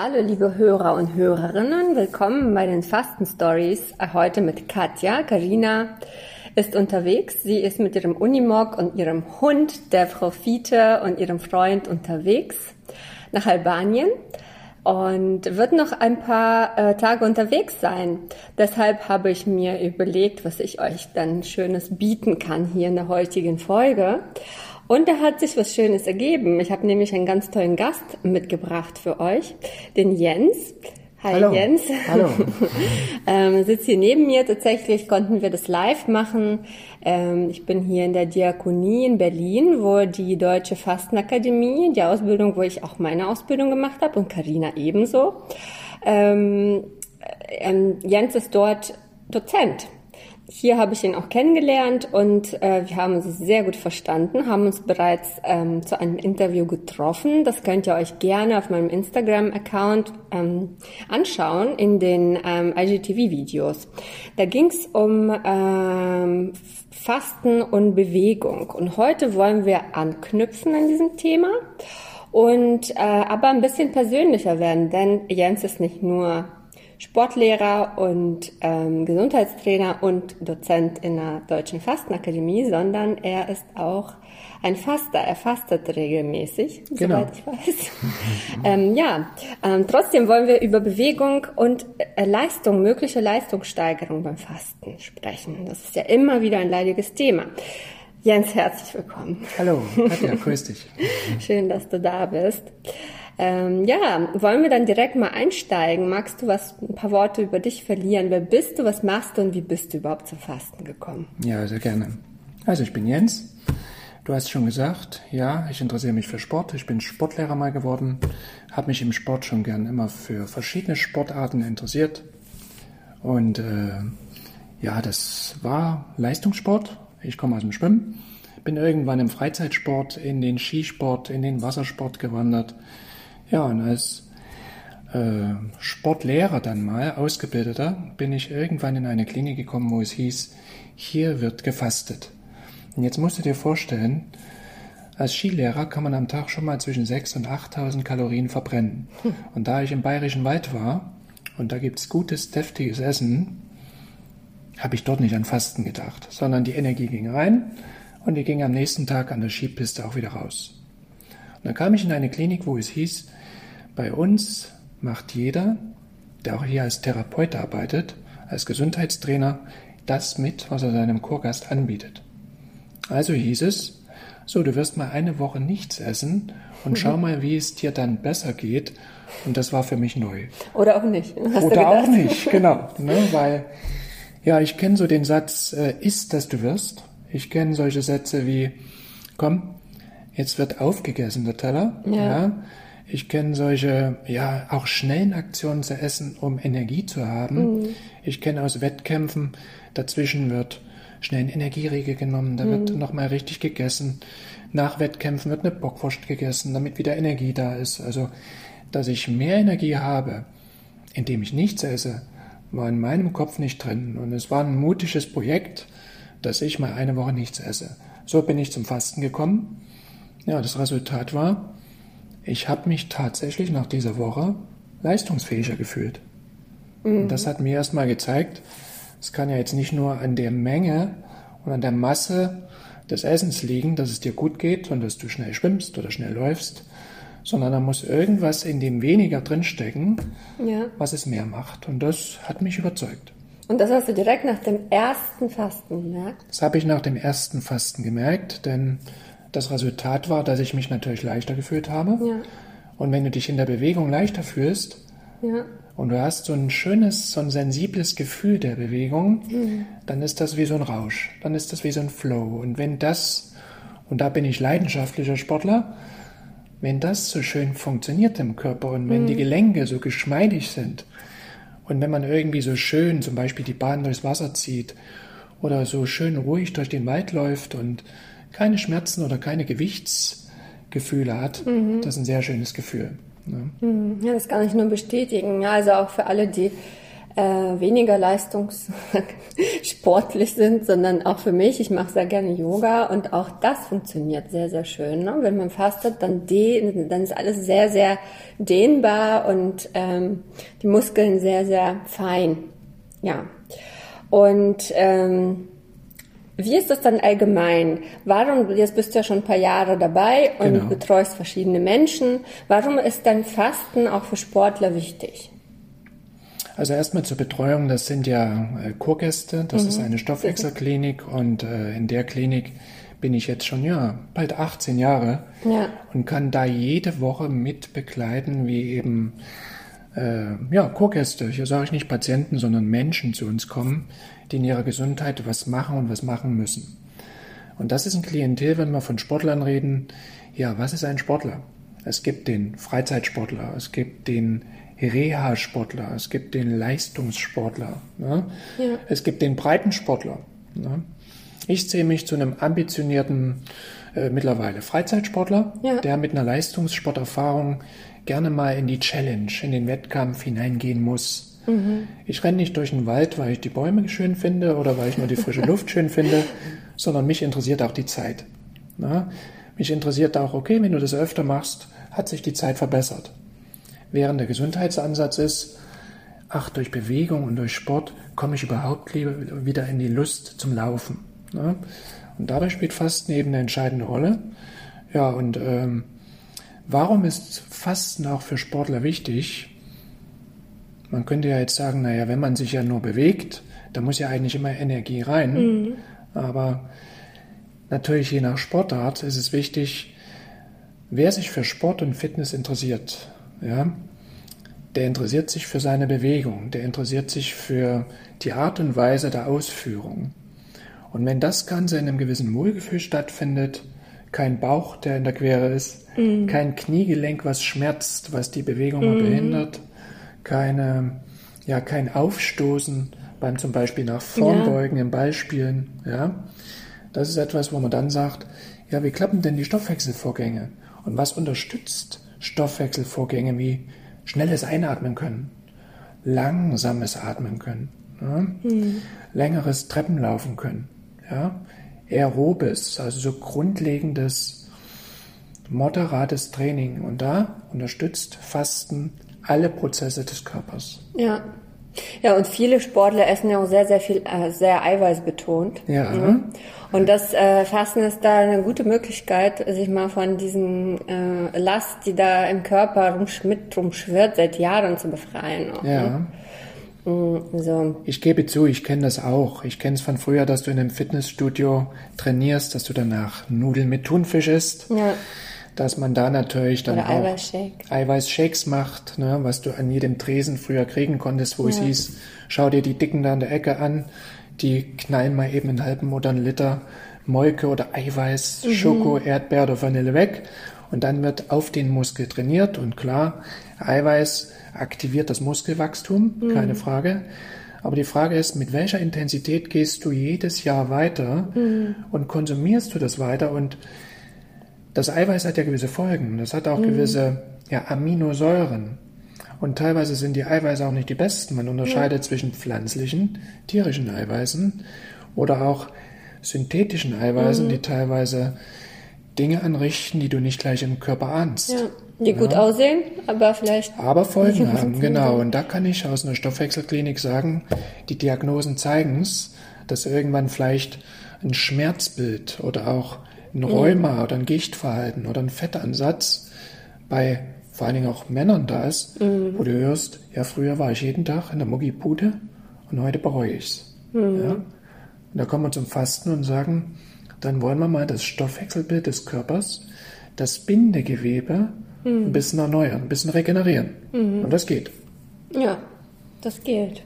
Hallo liebe Hörer und Hörerinnen, willkommen bei den Fasten Stories. Heute mit Katja. Karina ist unterwegs. Sie ist mit ihrem Unimog und ihrem Hund, der Frau Fiete und ihrem Freund unterwegs nach Albanien und wird noch ein paar äh, Tage unterwegs sein. Deshalb habe ich mir überlegt, was ich euch dann Schönes bieten kann hier in der heutigen Folge. Und da hat sich was Schönes ergeben. Ich habe nämlich einen ganz tollen Gast mitgebracht für euch, den Jens. Hi Hallo. Jens. Hallo. ähm, sitzt hier neben mir. Tatsächlich konnten wir das live machen. Ähm, ich bin hier in der Diakonie in Berlin, wo die Deutsche Fastenakademie, die Ausbildung, wo ich auch meine Ausbildung gemacht habe und Karina ebenso. Ähm, ähm, Jens ist dort Dozent hier habe ich ihn auch kennengelernt und äh, wir haben uns sehr gut verstanden, haben uns bereits ähm, zu einem Interview getroffen. Das könnt ihr euch gerne auf meinem Instagram-Account ähm, anschauen in den ähm, IGTV-Videos. Da ging es um ähm, Fasten und Bewegung und heute wollen wir anknüpfen an diesem Thema und äh, aber ein bisschen persönlicher werden, denn Jens ist nicht nur Sportlehrer und ähm, Gesundheitstrainer und Dozent in der Deutschen Fastenakademie, sondern er ist auch ein Faster. Er fastet regelmäßig, genau. soweit ich weiß. ähm, ja, ähm, trotzdem wollen wir über Bewegung und äh, Leistung, mögliche Leistungssteigerung beim Fasten sprechen. Das ist ja immer wieder ein leidiges Thema. Jens, herzlich willkommen. Hallo, Katja, grüß dich. Schön, dass du da bist. Ähm, ja, wollen wir dann direkt mal einsteigen? Magst du was, ein paar Worte über dich verlieren? Wer bist du, was machst du und wie bist du überhaupt zum Fasten gekommen? Ja, sehr gerne. Also ich bin Jens. Du hast schon gesagt, ja, ich interessiere mich für Sport. Ich bin Sportlehrer mal geworden, habe mich im Sport schon gern immer für verschiedene Sportarten interessiert. Und äh, ja, das war Leistungssport. Ich komme aus dem Schwimmen, bin irgendwann im Freizeitsport, in den Skisport, in den Wassersport gewandert ja, und als äh, Sportlehrer dann mal, Ausgebildeter, bin ich irgendwann in eine Klinik gekommen, wo es hieß, hier wird gefastet. Und jetzt musst du dir vorstellen, als Skilehrer kann man am Tag schon mal zwischen 6.000 und 8.000 Kalorien verbrennen. Hm. Und da ich im Bayerischen Wald war und da gibt's gutes, deftiges Essen, habe ich dort nicht an Fasten gedacht, sondern die Energie ging rein und die ging am nächsten Tag an der Skipiste auch wieder raus. Und dann kam ich in eine Klinik, wo es hieß, bei uns macht jeder, der auch hier als Therapeut arbeitet, als Gesundheitstrainer, das mit, was er seinem Kurgast anbietet. Also hieß es, so, du wirst mal eine Woche nichts essen und schau mhm. mal, wie es dir dann besser geht. Und das war für mich neu. Oder auch nicht. Oder auch nicht, genau. Ne, weil, ja, ich kenne so den Satz, äh, isst, dass du wirst. Ich kenne solche Sätze wie, komm, jetzt wird aufgegessen, der Teller. Ja. ja. Ich kenne solche, ja, auch schnellen Aktionen zu essen, um Energie zu haben. Mhm. Ich kenne aus Wettkämpfen, dazwischen wird schnell ein Energieriegel genommen, da mhm. wird nochmal richtig gegessen. Nach Wettkämpfen wird eine Bockwurst gegessen, damit wieder Energie da ist. Also, dass ich mehr Energie habe, indem ich nichts esse, war in meinem Kopf nicht drin. Und es war ein mutiges Projekt, dass ich mal eine Woche nichts esse. So bin ich zum Fasten gekommen. Ja, das Resultat war, ich habe mich tatsächlich nach dieser Woche leistungsfähiger gefühlt. Mhm. Und das hat mir erstmal gezeigt, es kann ja jetzt nicht nur an der Menge und an der Masse des Essens liegen, dass es dir gut geht und dass du schnell schwimmst oder schnell läufst, sondern da muss irgendwas in dem weniger drinstecken, ja. was es mehr macht. Und das hat mich überzeugt. Und das hast du direkt nach dem ersten Fasten gemerkt? Das habe ich nach dem ersten Fasten gemerkt, denn das Resultat war, dass ich mich natürlich leichter gefühlt habe. Ja. Und wenn du dich in der Bewegung leichter fühlst ja. und du hast so ein schönes, so ein sensibles Gefühl der Bewegung, mhm. dann ist das wie so ein Rausch, dann ist das wie so ein Flow. Und wenn das, und da bin ich leidenschaftlicher Sportler, wenn das so schön funktioniert im Körper und wenn mhm. die Gelenke so geschmeidig sind und wenn man irgendwie so schön zum Beispiel die Bahn durchs Wasser zieht oder so schön ruhig durch den Wald läuft und keine Schmerzen oder keine Gewichtsgefühle hat, mhm. das ist ein sehr schönes Gefühl. Ne? Mhm. Ja, das kann ich nur bestätigen. Ja, also auch für alle, die äh, weniger leistungssportlich sind, sondern auch für mich. Ich mache sehr gerne Yoga und auch das funktioniert sehr, sehr schön. Ne? Wenn man fastet, dann, dann ist alles sehr, sehr dehnbar und ähm, die Muskeln sehr, sehr fein. Ja. Und ähm, wie ist das dann allgemein? Warum, jetzt bist du ja schon ein paar Jahre dabei und genau. betreust verschiedene Menschen. Warum ist dann Fasten auch für Sportler wichtig? Also erstmal zur Betreuung, das sind ja äh, Kurgäste, das mhm. ist eine Stoffwechselklinik und äh, in der Klinik bin ich jetzt schon, ja, bald 18 Jahre ja. und kann da jede Woche mit begleiten, wie eben äh, ja, Kurgäste, hier sage ich nicht Patienten, sondern Menschen zu uns kommen, die in ihrer Gesundheit was machen und was machen müssen. Und das ist ein Klientel, wenn wir von Sportlern reden. Ja, was ist ein Sportler? Es gibt den Freizeitsportler, es gibt den Reha-Sportler, es gibt den Leistungssportler, ne? ja. es gibt den Breitensportler. Ne? Ich zähle mich zu einem ambitionierten äh, mittlerweile Freizeitsportler, ja. der mit einer Leistungssporterfahrung gerne mal in die Challenge, in den Wettkampf hineingehen muss. Mhm. Ich renne nicht durch den Wald, weil ich die Bäume schön finde oder weil ich nur die frische Luft schön finde, sondern mich interessiert auch die Zeit. Na? Mich interessiert auch, okay, wenn du das öfter machst, hat sich die Zeit verbessert. Während der Gesundheitsansatz ist, ach, durch Bewegung und durch Sport komme ich überhaupt wieder in die Lust zum Laufen. Na? Und dabei spielt Fasten eben eine entscheidende Rolle. Ja, und ähm, warum ist Fasten auch für Sportler wichtig? Man könnte ja jetzt sagen, naja, wenn man sich ja nur bewegt, da muss ja eigentlich immer Energie rein. Mhm. Aber natürlich je nach Sportart ist es wichtig, wer sich für Sport und Fitness interessiert, ja, der interessiert sich für seine Bewegung, der interessiert sich für die Art und Weise der Ausführung. Und wenn das Ganze in einem gewissen Wohlgefühl stattfindet, kein Bauch, der in der Quere ist, mhm. kein Kniegelenk, was schmerzt, was die Bewegung mhm. behindert, keine, ja, kein Aufstoßen beim zum Beispiel nach vorn beugen ja. im Ballspielen, ja. Das ist etwas, wo man dann sagt, ja, wie klappen denn die Stoffwechselvorgänge? Und was unterstützt Stoffwechselvorgänge wie schnelles Einatmen können, langsames Atmen können, ja? mhm. längeres Treppenlaufen können, ja? aerobes, also so grundlegendes, moderates Training. Und da unterstützt Fasten alle Prozesse des Körpers. Ja. Ja, und viele Sportler essen ja auch sehr, sehr viel, äh, sehr eiweißbetont. Ja. Mhm. Und das äh, Fasten ist da eine gute Möglichkeit, sich mal von diesem äh, Last, die da im Körper rumsch mit rumschwirrt, seit Jahren zu befreien. Auch, ja. Ne? Mhm, so. Ich gebe zu, ich kenne das auch. Ich kenne es von früher, dass du in einem Fitnessstudio trainierst, dass du danach Nudeln mit Thunfisch isst. Ja dass man da natürlich dann Oder auch Eiweißshake. Eiweißshakes macht, ne, was du an jedem Tresen früher kriegen konntest, wo ja. es hieß, schau dir die Dicken da an der Ecke an, die knallen mal eben einen halben oder einen Liter Molke oder Eiweiß, mhm. Schoko, Erdbeer oder Vanille weg und dann wird auf den Muskel trainiert und klar, Eiweiß aktiviert das Muskelwachstum, mhm. keine Frage. Aber die Frage ist, mit welcher Intensität gehst du jedes Jahr weiter mhm. und konsumierst du das weiter und das Eiweiß hat ja gewisse Folgen. Das hat auch mhm. gewisse ja, Aminosäuren. Und teilweise sind die Eiweiße auch nicht die besten. Man unterscheidet ja. zwischen pflanzlichen, tierischen Eiweißen oder auch synthetischen Eiweißen, mhm. die teilweise Dinge anrichten, die du nicht gleich im Körper ahnst. Ja, die gut aussehen, aber vielleicht. Aber Folgen haben, genau. Und da kann ich aus einer Stoffwechselklinik sagen, die Diagnosen zeigen es, dass irgendwann vielleicht ein Schmerzbild oder auch ein Rheuma oder ein Gichtverhalten oder ein Fettansatz bei vor allen Dingen auch Männern da ist, mhm. wo du hörst, ja, früher war ich jeden Tag in der Muggipude und heute bereue ich's. Mhm. Ja? Und da kommen wir zum Fasten und sagen, dann wollen wir mal das Stoffwechselbild des Körpers, das Bindegewebe mhm. ein bisschen erneuern, ein bisschen regenerieren. Mhm. Und das geht. Ja, das geht.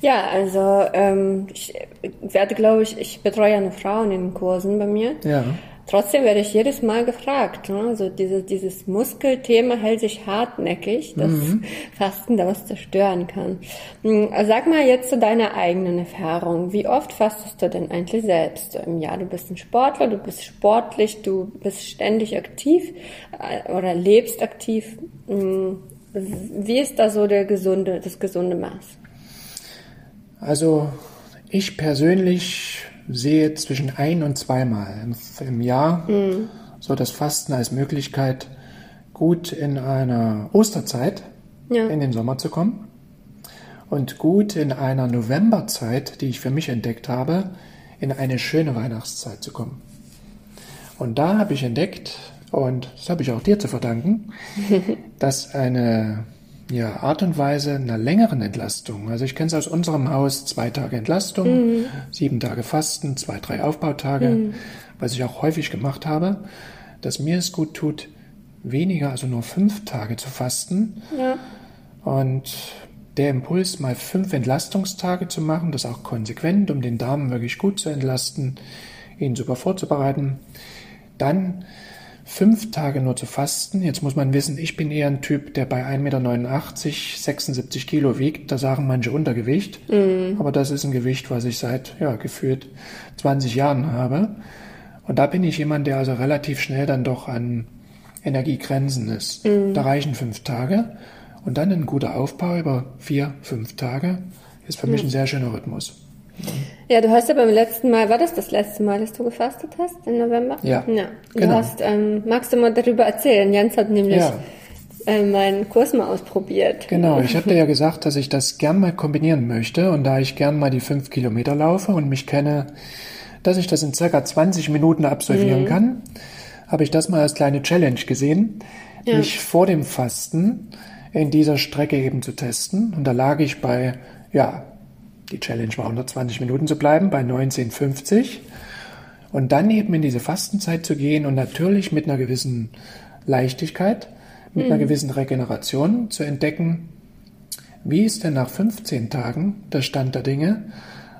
Ja, also ähm, ich werde, glaube ich, ich betreue ja eine Frauen in den Kursen bei mir. Ja. Trotzdem werde ich jedes Mal gefragt. Ne? Also dieses, dieses Muskelthema hält sich hartnäckig, dass mhm. Fasten da was zerstören kann. Hm, also sag mal jetzt zu deiner eigenen Erfahrung. Wie oft fastest du denn eigentlich selbst im Jahr? Du bist ein Sportler, du bist sportlich, du bist ständig aktiv äh, oder lebst aktiv. Hm, wie ist da so der gesunde, das gesunde Maß? Also ich persönlich sehe zwischen ein und zweimal im, im Jahr mhm. so das Fasten als Möglichkeit, gut in einer Osterzeit ja. in den Sommer zu kommen und gut in einer Novemberzeit, die ich für mich entdeckt habe, in eine schöne Weihnachtszeit zu kommen. Und da habe ich entdeckt, und das habe ich auch dir zu verdanken, dass eine ja, Art und Weise einer längeren Entlastung, also ich kenne es aus unserem Haus, zwei Tage Entlastung, mhm. sieben Tage Fasten, zwei, drei Aufbautage, mhm. was ich auch häufig gemacht habe, dass mir es gut tut, weniger, also nur fünf Tage zu fasten. Ja. Und der Impuls, mal fünf Entlastungstage zu machen, das auch konsequent, um den Darm wirklich gut zu entlasten, ihn super vorzubereiten. Dann fünf Tage nur zu fasten. Jetzt muss man wissen, ich bin eher ein Typ, der bei 1,89 Meter 76 Kilo wiegt. Da sagen manche Untergewicht. Mm. Aber das ist ein Gewicht, was ich seit, ja, gefühlt 20 Jahren habe. Und da bin ich jemand, der also relativ schnell dann doch an Energiegrenzen ist. Mm. Da reichen fünf Tage. Und dann ein guter Aufbau über vier, fünf Tage ist für mich ein sehr schöner Rhythmus. Ja, du hast ja beim letzten Mal, war das das letzte Mal, dass du gefastet hast im November? Ja. ja. Du genau. hast, ähm, magst du mal darüber erzählen? Jens hat nämlich ja. äh, meinen Kurs mal ausprobiert. Genau, ich hatte ja gesagt, dass ich das gern mal kombinieren möchte und da ich gern mal die fünf Kilometer laufe und mich kenne, dass ich das in circa 20 Minuten absolvieren mhm. kann, habe ich das mal als kleine Challenge gesehen, ja. mich vor dem Fasten in dieser Strecke eben zu testen. Und da lag ich bei, ja, die Challenge war 120 Minuten zu bleiben, bei 1950. Und dann eben in diese Fastenzeit zu gehen und natürlich mit einer gewissen Leichtigkeit, mit mhm. einer gewissen Regeneration zu entdecken, wie ist denn nach 15 Tagen der Stand der Dinge?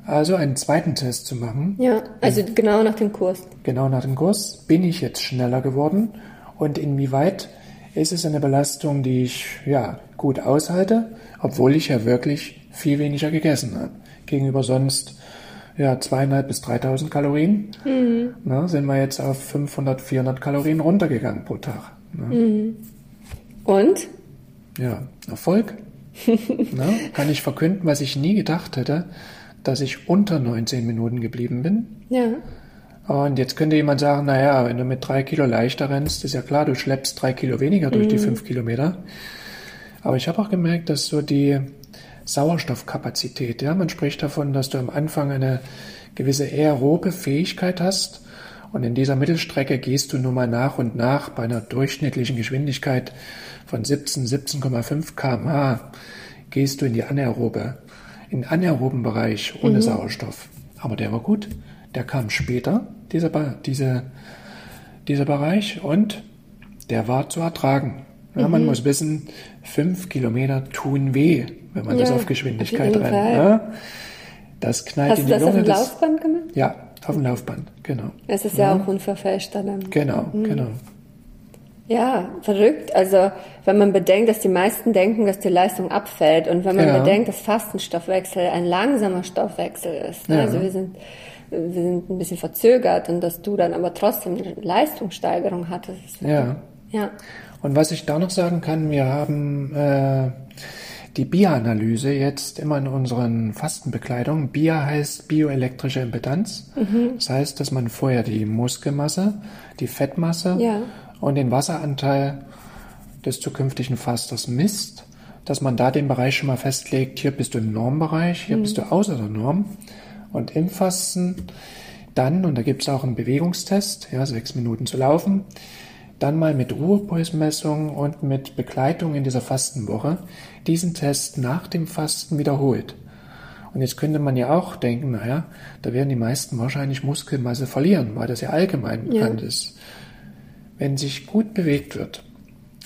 Also einen zweiten Test zu machen. Ja, also genau nach dem Kurs. Genau nach dem Kurs. Bin ich jetzt schneller geworden? Und inwieweit ist es eine Belastung, die ich ja gut aushalte, obwohl ich ja wirklich viel weniger gegessen habe. Gegenüber sonst ja zweieinhalb bis 3000 Kalorien, mhm. na, sind wir jetzt auf 500, 400 Kalorien runtergegangen pro Tag. Mhm. Und? Ja, Erfolg. na, kann ich verkünden, was ich nie gedacht hätte, dass ich unter 19 Minuten geblieben bin. Ja. Und jetzt könnte jemand sagen, naja, wenn du mit drei Kilo leichter rennst, ist ja klar, du schleppst drei Kilo weniger durch mhm. die fünf Kilometer. Aber ich habe auch gemerkt, dass so die Sauerstoffkapazität, ja, man spricht davon, dass du am Anfang eine gewisse aerobe Fähigkeit hast. Und in dieser Mittelstrecke gehst du nun mal nach und nach bei einer durchschnittlichen Geschwindigkeit von 17, 17,5 kmh gehst du in die anaerobe, in den anaeroben Bereich ohne mhm. Sauerstoff. Aber der war gut. Der kam später, dieser, diese, dieser Bereich, und der war zu ertragen. Ja, mhm. Man muss wissen, fünf Kilometer tun weh, wenn man ja, das auf Geschwindigkeit auf rennt. Ja, das knallt Hast in die Lunge. Hast du das auf dem Laufband gemacht? Ja, auf dem Laufband, genau. Es ist ja, auch unverfälschter dann. Genau, mhm. genau. Ja, verrückt. Also wenn man bedenkt, dass die meisten denken, dass die Leistung abfällt und wenn man bedenkt, dass Fastenstoffwechsel ein langsamer Stoffwechsel ist. Ne? Also wir sind wir sind ein bisschen verzögert und dass du dann aber trotzdem eine Leistungssteigerung hattest. Ja. Ja. Und was ich da noch sagen kann, wir haben äh, die BIA-Analyse jetzt immer in unseren Fastenbekleidungen. BIA heißt bioelektrische Impedanz. Mhm. Das heißt, dass man vorher die Muskelmasse, die Fettmasse ja. und den Wasseranteil des zukünftigen Fasters misst, dass man da den Bereich schon mal festlegt, hier bist du im Normbereich, hier mhm. bist du außer der Norm. Und im Fasten dann, und da gibt es auch einen Bewegungstest, ja, sechs Minuten zu laufen, dann mal mit Ruhepulsmessung und mit Begleitung in dieser Fastenwoche diesen Test nach dem Fasten wiederholt. Und jetzt könnte man ja auch denken, naja, da werden die meisten wahrscheinlich Muskelmasse verlieren, weil das ja allgemein bekannt ja. ist. Wenn sich gut bewegt wird,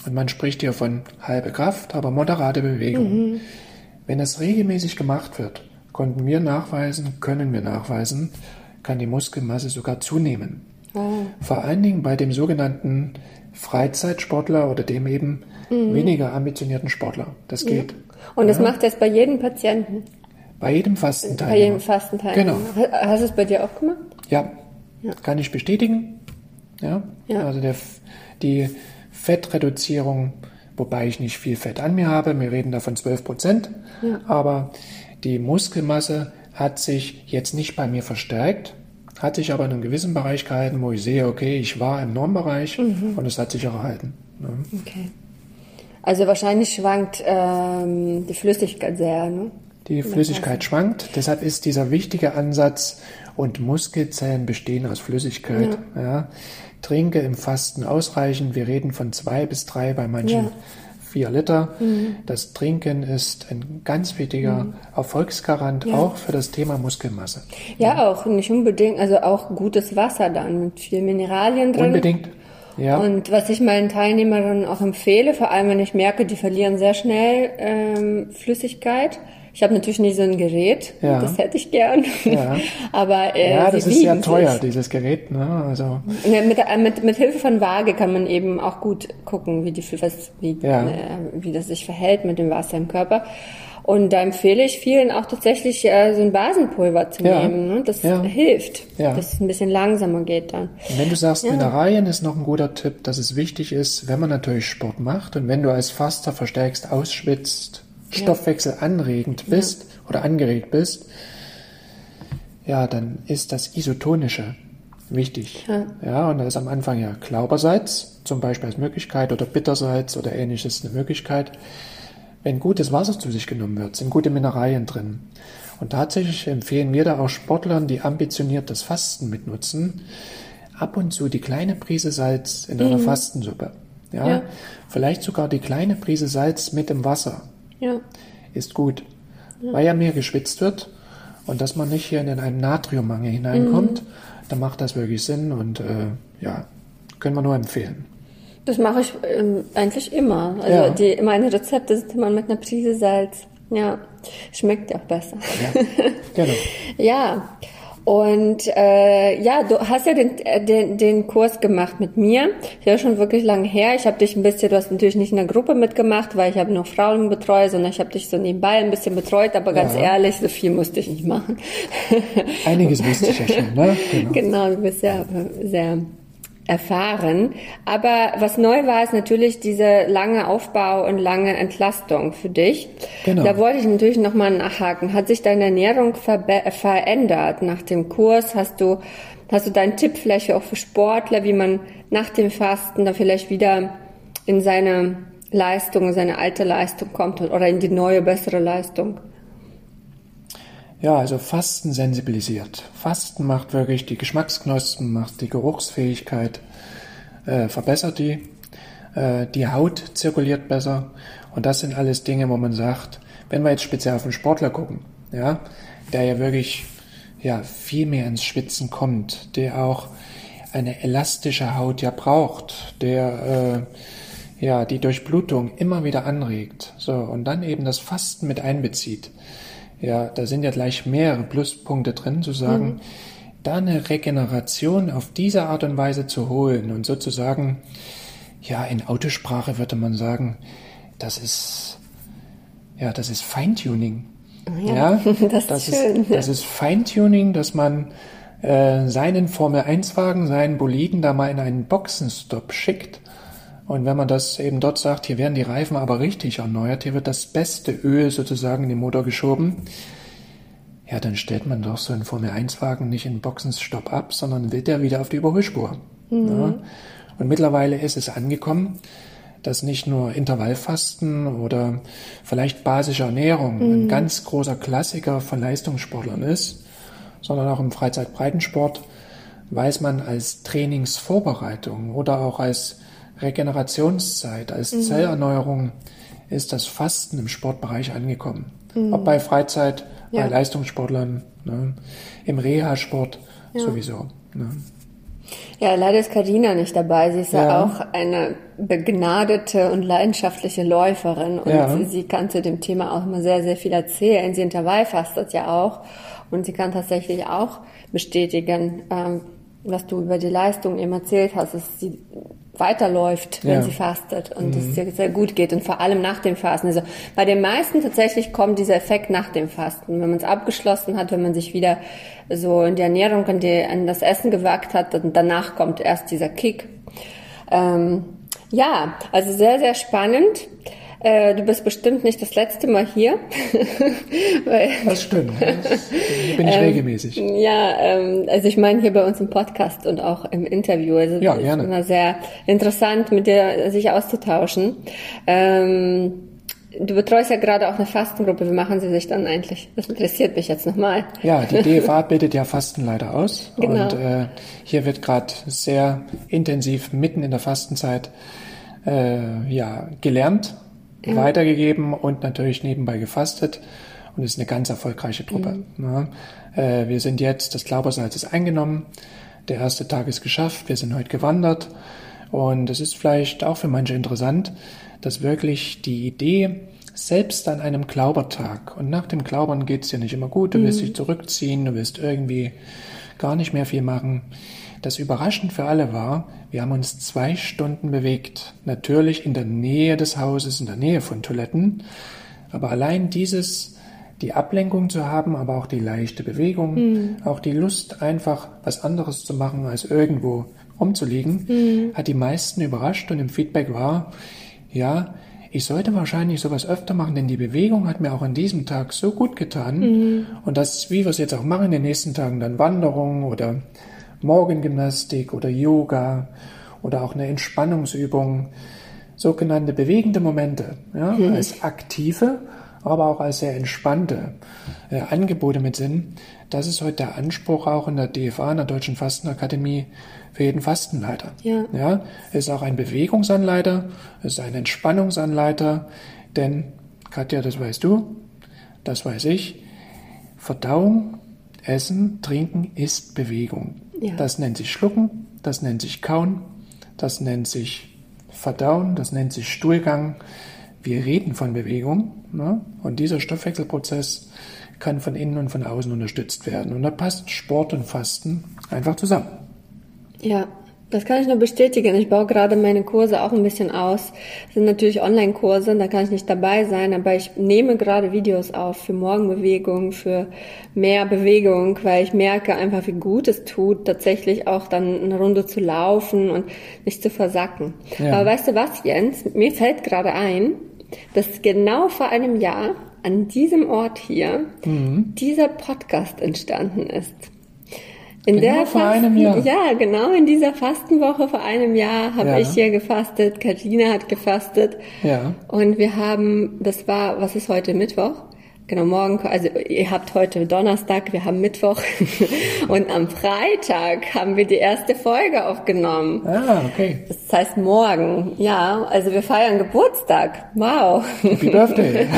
und man spricht hier von halbe Kraft, aber moderate Bewegung, mhm. wenn das regelmäßig gemacht wird, konnten wir nachweisen, können wir nachweisen, kann die Muskelmasse sogar zunehmen. Oh. Vor allen Dingen bei dem sogenannten Freizeitsportler oder dem eben mhm. weniger ambitionierten Sportler. Das geht. Ja. Und das macht das bei jedem Patienten? Bei jedem Fastenteilnehmer. Bei jedem Fastenteilnehmer. Genau. Hast du es bei dir auch gemacht? Ja, ja. kann ich bestätigen. Ja, ja. also der, die Fettreduzierung, wobei ich nicht viel Fett an mir habe, wir reden da von 12 Prozent, ja. aber Die Muskelmasse hat sich jetzt nicht bei mir verstärkt, hat sich aber in einem gewissen Bereich gehalten, wo ich sehe, okay, ich war im Normbereich mhm. und es hat sich auch erhalten. Ne? Okay. Also wahrscheinlich schwankt ähm, die Flüssigkeit sehr, ne? Die Flüssigkeit schwankt, deshalb ist dieser wichtige Ansatz, und Muskelzellen bestehen aus Flüssigkeit. Ja. ja. Trinke im Fasten ausreichend. Wir reden von zwei bis drei, bei manchen ja. Vier Liter. Mhm. Das Trinken ist ein ganz wichtiger mhm. Erfolgsgarant, ja. auch für das Thema Muskelmasse. Ja, auch nicht unbedingt, also auch gutes Wasser dann mit viel Mineralien drin. Unbedingt. Ja. Und was ich meinen Teilnehmerinnen auch empfehle, vor allem wenn ich merke, die verlieren sehr schnell ähm, Flüssigkeit, ich habe natürlich nicht so ein Gerät, ja. das hätte ich gern. Ja. Aber äh, ja, das ist sehr teuer, sich. dieses Gerät. Ne? Also ja, mit, äh, mit, mit Hilfe von Waage kann man eben auch gut gucken, wie die was, wie, ja. äh, wie das sich verhält mit dem Wasser im Körper. Und da empfehle ich vielen auch tatsächlich äh, so ein Basenpulver zu ja. nehmen. Ne? Das ja. hilft, ja. dass es ein bisschen langsamer geht dann. Und wenn du sagst, Mineralien ist noch ein guter Tipp, dass es wichtig ist, wenn man natürlich Sport macht und wenn du als Faster verstärkst ausschwitzt, Stoffwechsel anregend bist oder angeregt bist, ja, dann ist das Isotonische wichtig. Ja. ja, und da ist am Anfang ja Glaubersalz, zum Beispiel als Möglichkeit, oder Bittersalz oder ähnliches eine Möglichkeit. Wenn gutes Wasser zu sich genommen wird, sind gute Mineralien drin. Und tatsächlich empfehlen wir da auch Sportlern, die ambitioniert das Fasten mitnutzen, ab und zu die kleine Prise Salz in einer mhm. Fastensuppe. Ja, ja, vielleicht sogar die kleine Prise Salz mit dem Wasser ja. ist gut, ja. weil ja mehr geschwitzt wird und dass man nicht hier in einen Natriummangel hineinkommt, mhm. dann macht das wirklich Sinn und äh, ja, können wir nur empfehlen. Das mache ich ähm, eigentlich immer. Also ja. die, meine Rezepte sind immer mit einer Prise Salz. Ja, schmeckt ja auch besser. Ja, genau. ja. Und äh, ja, du hast ja den, äh, den, den Kurs gemacht mit mir. Ja, schon wirklich lange her. Ich habe dich ein bisschen, du hast natürlich nicht in der Gruppe mitgemacht, weil ich habe noch Frauen betreut, sondern ich habe dich so nebenbei ein bisschen betreut. Aber ganz ja. ehrlich, so viel musste ich nicht machen. Einiges wusste ich ja schon, ne? Genau, genau du bist ja sehr erfahren. Aber was neu war, ist natürlich diese lange Aufbau und lange Entlastung für dich. Genau. Da wollte ich natürlich nochmal nachhaken. Hat sich deine Ernährung verändert nach dem Kurs? Hast du, hast du deinen Tipp vielleicht auch für Sportler, wie man nach dem Fasten da vielleicht wieder in seine Leistung, seine alte Leistung kommt oder in die neue, bessere Leistung? Ja, also Fasten sensibilisiert. Fasten macht wirklich die Geschmacksknospen, macht die Geruchsfähigkeit, äh, verbessert die. Äh, die Haut zirkuliert besser. Und das sind alles Dinge, wo man sagt, wenn wir jetzt speziell auf den Sportler gucken, ja, der ja wirklich ja, viel mehr ins Schwitzen kommt, der auch eine elastische Haut ja braucht, der äh, ja die Durchblutung immer wieder anregt, so und dann eben das Fasten mit einbezieht ja, da sind ja gleich mehrere Pluspunkte drin, zu sagen, mhm. da eine Regeneration auf diese Art und Weise zu holen und sozusagen, ja, in Autosprache würde man sagen, das ist, ja, das ist Feintuning. Ja, ja das, das, ist, schön. Ist, das ist Feintuning, dass man äh, seinen Formel-1-Wagen, seinen Boliden da mal in einen Boxenstopp schickt und wenn man das eben dort sagt, hier werden die Reifen aber richtig erneuert, hier wird das beste Öl sozusagen in den Motor geschoben, ja, dann stellt man doch so einen Formel-1-Wagen nicht in Boxenstopp ab, sondern will der wieder auf die Überholspur. Mhm. Ja. Und mittlerweile ist es angekommen, dass nicht nur Intervallfasten oder vielleicht basische Ernährung mhm. ein ganz großer Klassiker von Leistungssportlern ist, sondern auch im Freizeitbreitensport weiß man als Trainingsvorbereitung oder auch als Regenerationszeit, als mhm. Zellerneuerung ist das Fasten im Sportbereich angekommen. Mhm. Ob bei Freizeit, ja. bei Leistungssportlern, ne, im Reha-Sport ja. sowieso. Ne. Ja, leider ist Karina nicht dabei. Sie ist ja. ja. auch eine begnadete und leidenschaftliche Läuferin und ja. sie, sie, kann zu dem Thema auch immer sehr, sehr viel erzählen. Sie intervallfastet ja auch und sie kann tatsächlich auch bestätigen, ähm, was du über die Leistung eben erzählt hast, dass sie weiterläuft, wenn ja. sie fastet und mhm. es sehr, sehr gut geht und vor allem nach dem Fasten. Also bei den meisten tatsächlich kommt dieser Effekt nach dem Fasten. Wenn man es abgeschlossen hat, wenn man sich wieder so in die Ernährung, in, die, an das Essen gewagt hat, dann danach kommt erst dieser Kick. Ähm, ja, also sehr, sehr spannend. Äh, du bist bestimmt nicht das letzte Mal hier. Weil, das stimmt. Das bin ich ähm, regelmäßig. Ja, ähm, also ich meine hier bei uns im Podcast und auch im Interview. Also ja, gerne. ist immer sehr interessant, mit dir sich auszutauschen. Ähm, Du betreust ja gerade auch eine Fastengruppe. Wie machen Sie sich dann eigentlich? Das interessiert mich jetzt nochmal. Ja, die DFA bildet ja Fastenleiter aus. Genau. Und äh, hier wird gerade sehr intensiv mitten in der Fastenzeit äh, ja, gelernt, ja. weitergegeben und natürlich nebenbei gefastet. Und es ist eine ganz erfolgreiche Truppe. Mhm. Ja, äh, wir sind jetzt, das Glaubersalz ist eingenommen. Der erste Tag ist geschafft. Wir sind heute gewandert. Und es ist vielleicht auch für manche interessant, dass wirklich die Idee, selbst an einem Glaubertag, und nach dem Glaubern geht's dir nicht immer gut, du willst mhm. dich zurückziehen, du willst irgendwie gar nicht mehr viel machen. Das überraschend für alle war, wir haben uns zwei Stunden bewegt. Natürlich in der Nähe des Hauses, in der Nähe von Toiletten. Aber allein dieses, die Ablenkung zu haben, aber auch die leichte Bewegung, mhm. auch die Lust, einfach was anderes zu machen, als irgendwo rumzuliegen, mhm. hat die meisten überrascht und im Feedback war, ja, ich sollte wahrscheinlich sowas öfter machen, denn die Bewegung hat mir auch an diesem Tag so gut getan. Mhm. Und das, wie wir es jetzt auch machen in den nächsten Tagen, dann Wanderung oder Morgengymnastik oder Yoga oder auch eine Entspannungsübung, sogenannte bewegende Momente, ja, mhm. als aktive, aber auch als sehr entspannte äh, Angebote mit Sinn. Das ist heute der Anspruch auch in der DFA, in der Deutschen Fastenakademie, für jeden Fastenleiter. Ja. ja. Ist auch ein Bewegungsanleiter, ist ein Entspannungsanleiter, denn, Katja, das weißt du, das weiß ich, Verdauung, Essen, Trinken ist Bewegung. Ja. Das nennt sich Schlucken, das nennt sich Kauen, das nennt sich Verdauen, das nennt sich Stuhlgang. Wir reden von Bewegung ne? und dieser Stoffwechselprozess kann von innen und von außen unterstützt werden. Und da passt Sport und Fasten einfach zusammen. Ja, das kann ich nur bestätigen. Ich baue gerade meine Kurse auch ein bisschen aus. Das sind natürlich Online-Kurse, da kann ich nicht dabei sein, aber ich nehme gerade Videos auf für Morgenbewegung, für mehr Bewegung, weil ich merke einfach, wie gut es tut, tatsächlich auch dann eine Runde zu laufen und nicht zu versacken. Ja. Aber weißt du was, Jens? Mir fällt gerade ein, dass genau vor einem Jahr an diesem Ort hier mhm. dieser Podcast entstanden ist. In genau der vor Fasten, einem Jahr. Ja, genau in dieser Fastenwoche vor einem Jahr habe ja. ich hier gefastet. Katrina hat gefastet. Ja. Und wir haben, das war, was ist heute Mittwoch? Genau, morgen, also ihr habt heute Donnerstag, wir haben Mittwoch und am Freitag haben wir die erste Folge aufgenommen. Ah, okay. Das heißt morgen, ja, also wir feiern Geburtstag. Wow. Happy Birthday.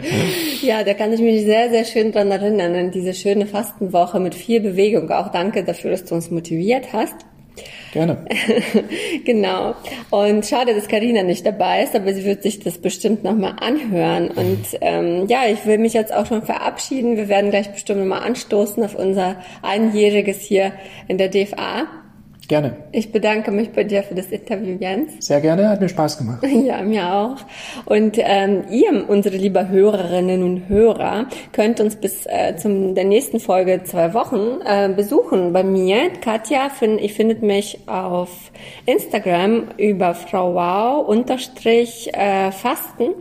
ja, da kann ich mich sehr, sehr schön dran erinnern, an diese schöne Fastenwoche mit viel Bewegung. Auch danke dafür, dass du uns motiviert hast. Gerne. genau. Und schade, dass Karina nicht dabei ist, aber sie wird sich das bestimmt nochmal anhören. Und ähm, ja, ich will mich jetzt auch schon verabschieden. Wir werden gleich bestimmt nochmal anstoßen auf unser Einjähriges hier in der DFA. Gerne. Ich bedanke mich bei dir für das Interview, Jens. Sehr gerne, hat mir Spaß gemacht. Ja, mir auch. Und ähm, ihr, unsere liebe Hörerinnen und Hörer, könnt uns bis äh, zum der nächsten Folge zwei Wochen äh, besuchen bei mir. Katja, find, ihr findet mich auf Instagram über Frau Wow unterstrich äh, Fasten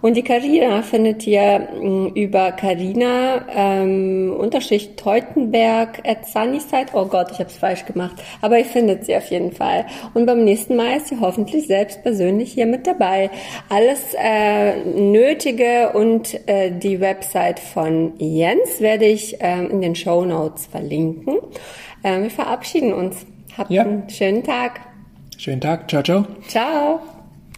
und die Karina findet ihr mh, mm, über Karina ähm, unterstrich Teutenberg at Sunnyside. Oh Gott, ich habe es falsch gemacht. Aber ich findet sie auf jeden Fall. Und beim nächsten Mal ist sie hoffentlich selbst persönlich hier mit dabei. Alles äh, Nötige und äh, die Website von Jens werde ich äh, in den Show Notes verlinken. Äh, wir verabschieden uns. Habt ja. einen schönen Tag. Schönen Tag. Ciao, ciao. Ciao.